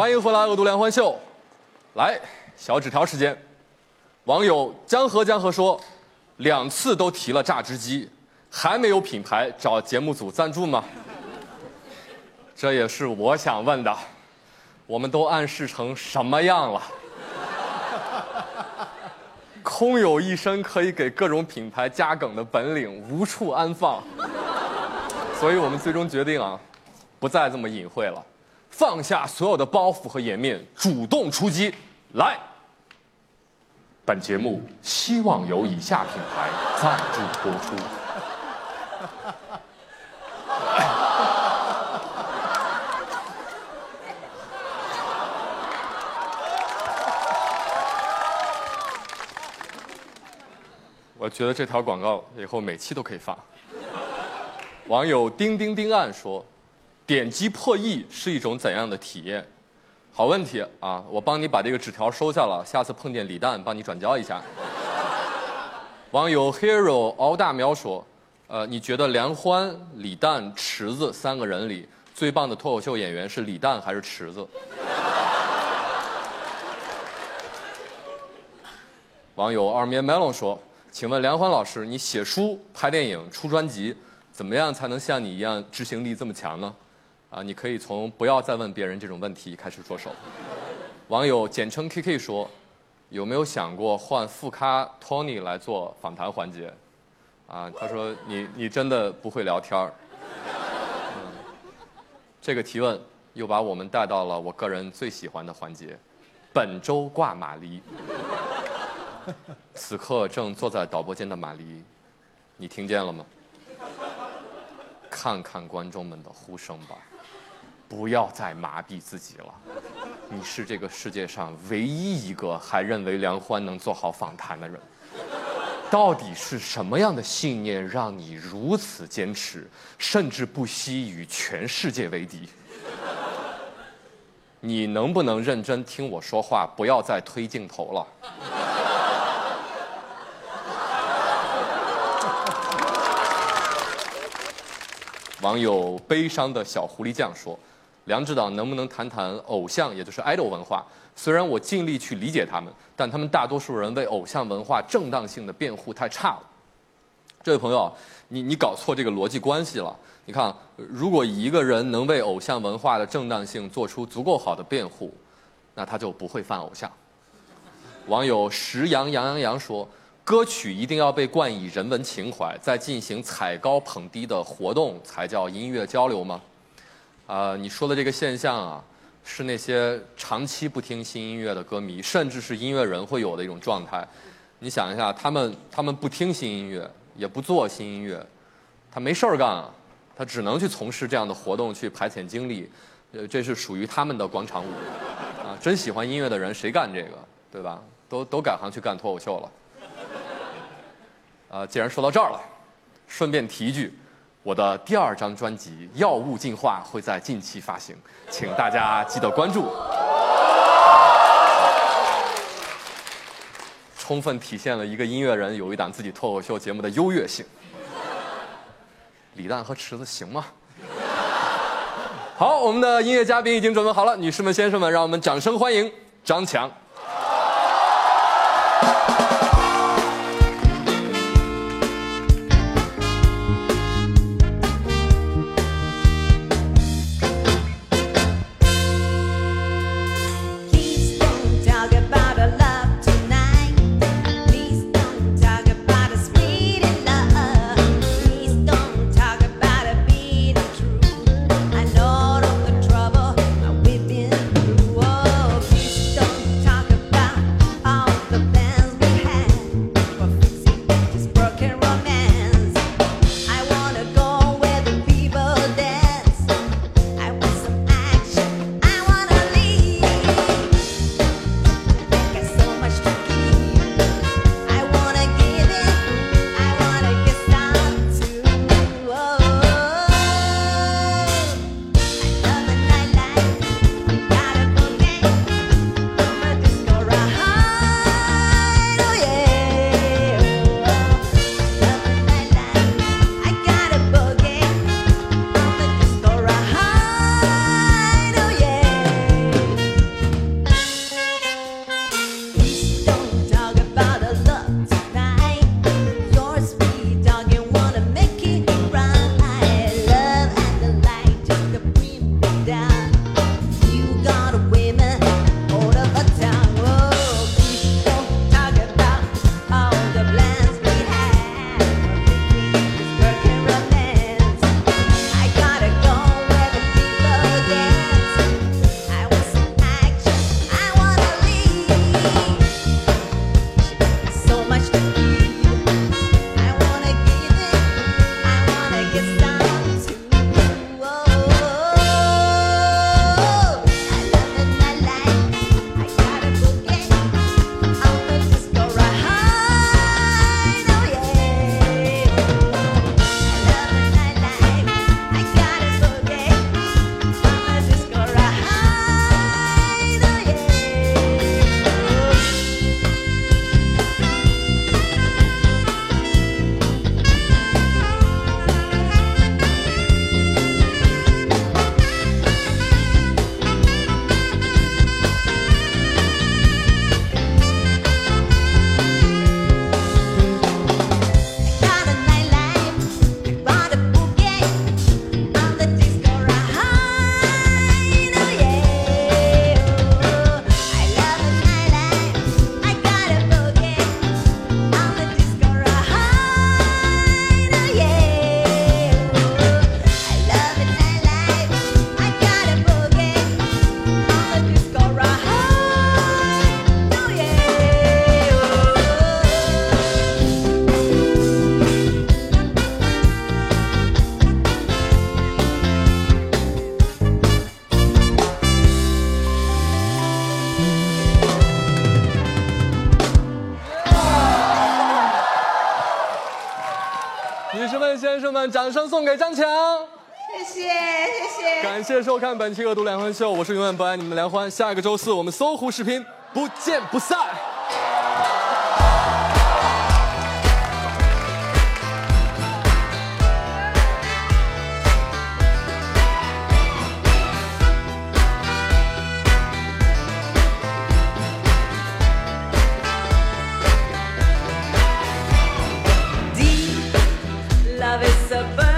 欢迎回来《恶毒联欢秀》，来小纸条时间。网友江河江河说，两次都提了榨汁机，还没有品牌找节目组赞助吗？这也是我想问的，我们都暗示成什么样了？空有一身可以给各种品牌加梗的本领，无处安放。所以我们最终决定啊，不再这么隐晦了。放下所有的包袱和颜面，主动出击！来，本节目希望由以下品牌赞助播出。我觉得这条广告以后每期都可以发。网友丁丁丁案说。点击破亿是一种怎样的体验？好问题啊！我帮你把这个纸条收下了，下次碰见李诞，帮你转交一下。网友 hero 敖大苗说：“呃，你觉得梁欢、李诞、池子三个人里最棒的脱口秀演员是李诞还是池子？” 网友二面 melon 说：“请问梁欢老师，你写书、拍电影、出专辑，怎么样才能像你一样执行力这么强呢？”啊，你可以从不要再问别人这种问题开始着手。网友简称 KK 说：“有没有想过换副咖 Tony 来做访谈环节？”啊，他说：“你你真的不会聊天儿。”这个提问又把我们带到了我个人最喜欢的环节——本周挂马梨。此刻正坐在导播间的马黎，你听见了吗？看看观众们的呼声吧。不要再麻痹自己了，你是这个世界上唯一一个还认为梁欢能做好访谈的人。到底是什么样的信念让你如此坚持，甚至不惜与全世界为敌？你能不能认真听我说话，不要再推镜头了？网友悲伤的小狐狸酱说。梁指导能不能谈谈偶像，也就是 idol 文化？虽然我尽力去理解他们，但他们大多数人为偶像文化正当性的辩护太差了。这位朋友，你你搞错这个逻辑关系了。你看，如果一个人能为偶像文化的正当性做出足够好的辩护，那他就不会犯偶像。网友石羊羊羊羊说：“歌曲一定要被冠以人文情怀，在进行踩高捧低的活动才叫音乐交流吗？”啊，你说的这个现象啊，是那些长期不听新音乐的歌迷，甚至是音乐人会有的一种状态。你想一下，他们他们不听新音乐，也不做新音乐，他没事儿干啊，他只能去从事这样的活动去排遣精力，呃，这是属于他们的广场舞。啊，真喜欢音乐的人谁干这个，对吧？都都改行去干脱口秀了。啊，既然说到这儿了，顺便提一句。我的第二张专辑《药物进化》会在近期发行，请大家记得关注。充分体现了一个音乐人有一档自己脱口秀节目的优越性。李诞和池子行吗？好，我们的音乐嘉宾已经准备好了，女士们、先生们，让我们掌声欢迎张强。先生们，掌声送给张强。谢谢谢谢。感谢收看本期《恶毒梁欢秀》，我是永远不爱你们的梁欢。下个周四我们搜狐视频不见不散。the bird.